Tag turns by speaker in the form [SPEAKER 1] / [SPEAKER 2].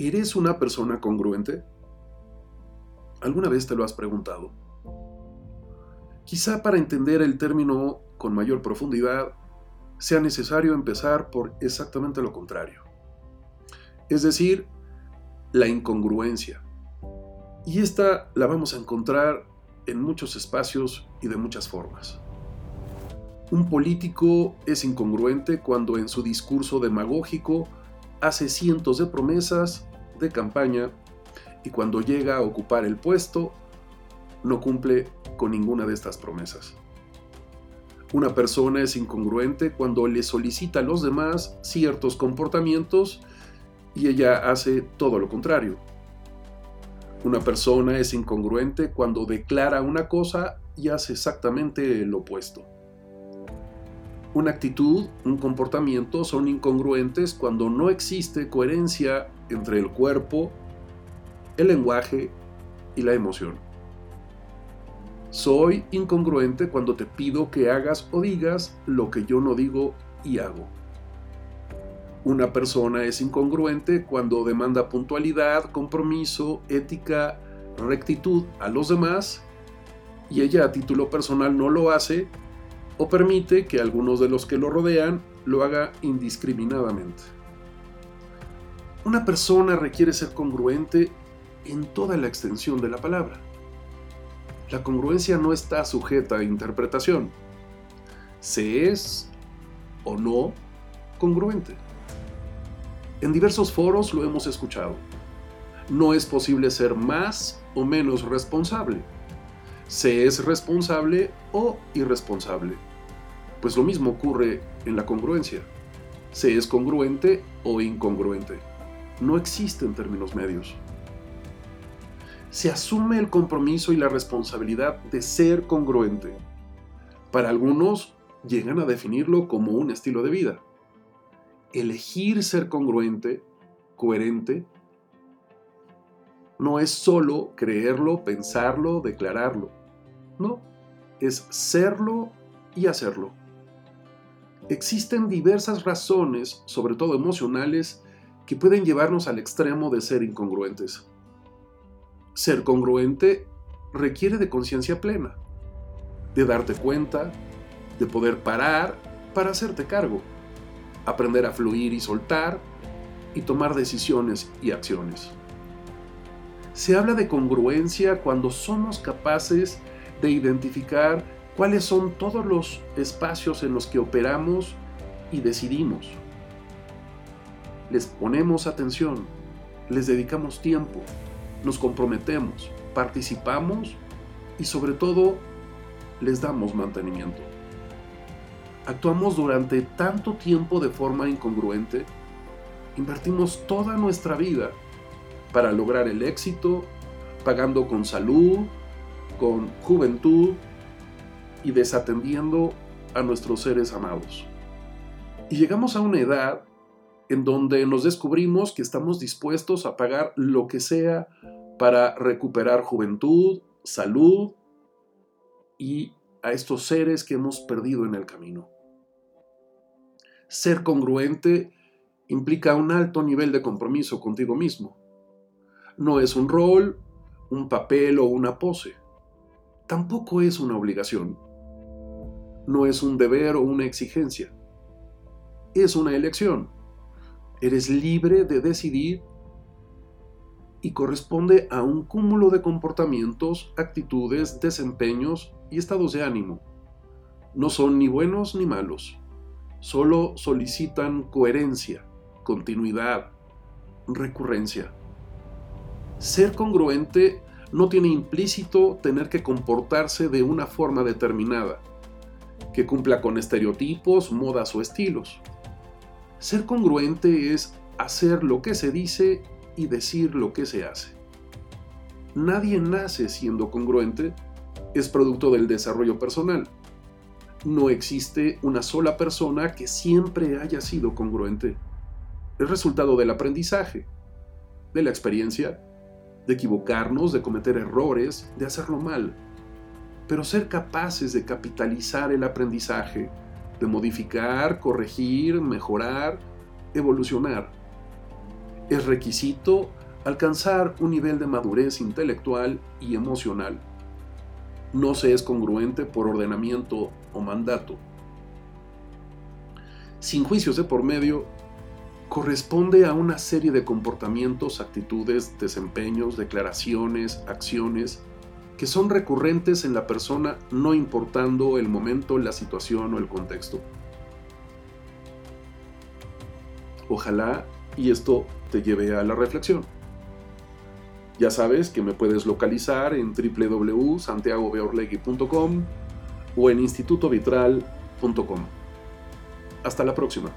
[SPEAKER 1] ¿Eres una persona congruente? ¿Alguna vez te lo has preguntado? Quizá para entender el término con mayor profundidad sea necesario empezar por exactamente lo contrario. Es decir, la incongruencia. Y esta la vamos a encontrar en muchos espacios y de muchas formas. Un político es incongruente cuando en su discurso demagógico hace cientos de promesas de campaña y cuando llega a ocupar el puesto no cumple con ninguna de estas promesas. Una persona es incongruente cuando le solicita a los demás ciertos comportamientos y ella hace todo lo contrario. Una persona es incongruente cuando declara una cosa y hace exactamente lo opuesto. Una actitud, un comportamiento son incongruentes cuando no existe coherencia entre el cuerpo, el lenguaje y la emoción. Soy incongruente cuando te pido que hagas o digas lo que yo no digo y hago. Una persona es incongruente cuando demanda puntualidad, compromiso, ética, rectitud a los demás y ella a título personal no lo hace o permite que algunos de los que lo rodean lo haga indiscriminadamente. Una persona requiere ser congruente en toda la extensión de la palabra. La congruencia no está sujeta a interpretación. Se es o no congruente. En diversos foros lo hemos escuchado. No es posible ser más o menos responsable. Se es responsable o irresponsable. Pues lo mismo ocurre en la congruencia. Se es congruente o incongruente. No existen términos medios. Se asume el compromiso y la responsabilidad de ser congruente. Para algunos llegan a definirlo como un estilo de vida. Elegir ser congruente, coherente, no es solo creerlo, pensarlo, declararlo. No, es serlo y hacerlo. Existen diversas razones, sobre todo emocionales, que pueden llevarnos al extremo de ser incongruentes. Ser congruente requiere de conciencia plena, de darte cuenta, de poder parar para hacerte cargo, aprender a fluir y soltar y tomar decisiones y acciones. Se habla de congruencia cuando somos capaces de identificar cuáles son todos los espacios en los que operamos y decidimos. Les ponemos atención, les dedicamos tiempo, nos comprometemos, participamos y sobre todo les damos mantenimiento. Actuamos durante tanto tiempo de forma incongruente, invertimos toda nuestra vida para lograr el éxito, pagando con salud, con juventud, y desatendiendo a nuestros seres amados. Y llegamos a una edad en donde nos descubrimos que estamos dispuestos a pagar lo que sea para recuperar juventud, salud y a estos seres que hemos perdido en el camino. Ser congruente implica un alto nivel de compromiso contigo mismo. No es un rol, un papel o una pose. Tampoco es una obligación no es un deber o una exigencia. Es una elección. Eres libre de decidir y corresponde a un cúmulo de comportamientos, actitudes, desempeños y estados de ánimo. No son ni buenos ni malos. Solo solicitan coherencia, continuidad, recurrencia. Ser congruente no tiene implícito tener que comportarse de una forma determinada que cumpla con estereotipos, modas o estilos. Ser congruente es hacer lo que se dice y decir lo que se hace. Nadie nace siendo congruente, es producto del desarrollo personal. No existe una sola persona que siempre haya sido congruente. Es resultado del aprendizaje, de la experiencia, de equivocarnos, de cometer errores, de hacerlo mal pero ser capaces de capitalizar el aprendizaje, de modificar, corregir, mejorar, evolucionar. Es requisito alcanzar un nivel de madurez intelectual y emocional. No se es congruente por ordenamiento o mandato. Sin juicios de por medio, corresponde a una serie de comportamientos, actitudes, desempeños, declaraciones, acciones que son recurrentes en la persona no importando el momento, la situación o el contexto. Ojalá y esto te lleve a la reflexión. Ya sabes que me puedes localizar en www.santiagobeorlegui.com o en institutovitral.com. Hasta la próxima.